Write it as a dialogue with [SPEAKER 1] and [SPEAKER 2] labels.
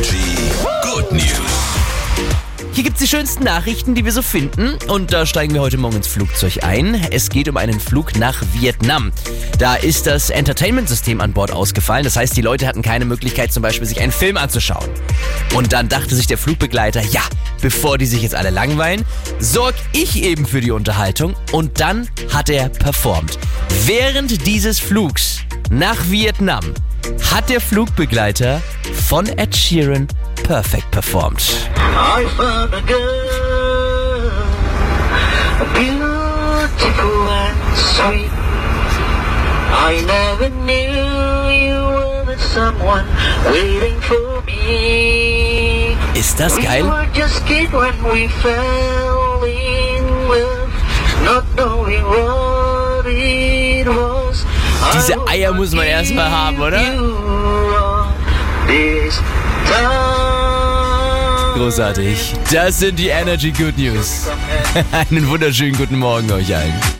[SPEAKER 1] Good News.
[SPEAKER 2] Hier gibt's die schönsten Nachrichten, die wir so finden. Und da steigen wir heute Morgen ins Flugzeug ein. Es geht um einen Flug nach Vietnam. Da ist das Entertainment-System an Bord ausgefallen. Das heißt, die Leute hatten keine Möglichkeit, zum Beispiel sich einen Film anzuschauen. Und dann dachte sich der Flugbegleiter, ja, bevor die sich jetzt alle langweilen, sorg ich eben für die Unterhaltung. Und dann hat er performt. Während dieses Flugs nach Vietnam hat der Flugbegleiter von Ed Sheeran perfekt performt.
[SPEAKER 3] I found a girl, beautiful and sweet. I never knew you were the someone waiting for me.
[SPEAKER 2] Ist das
[SPEAKER 3] We were just kids when we fell in love,
[SPEAKER 2] Diese Eier muss man erst mal haben, oder? Großartig. Das sind die Energy Good News. Einen wunderschönen guten Morgen euch allen.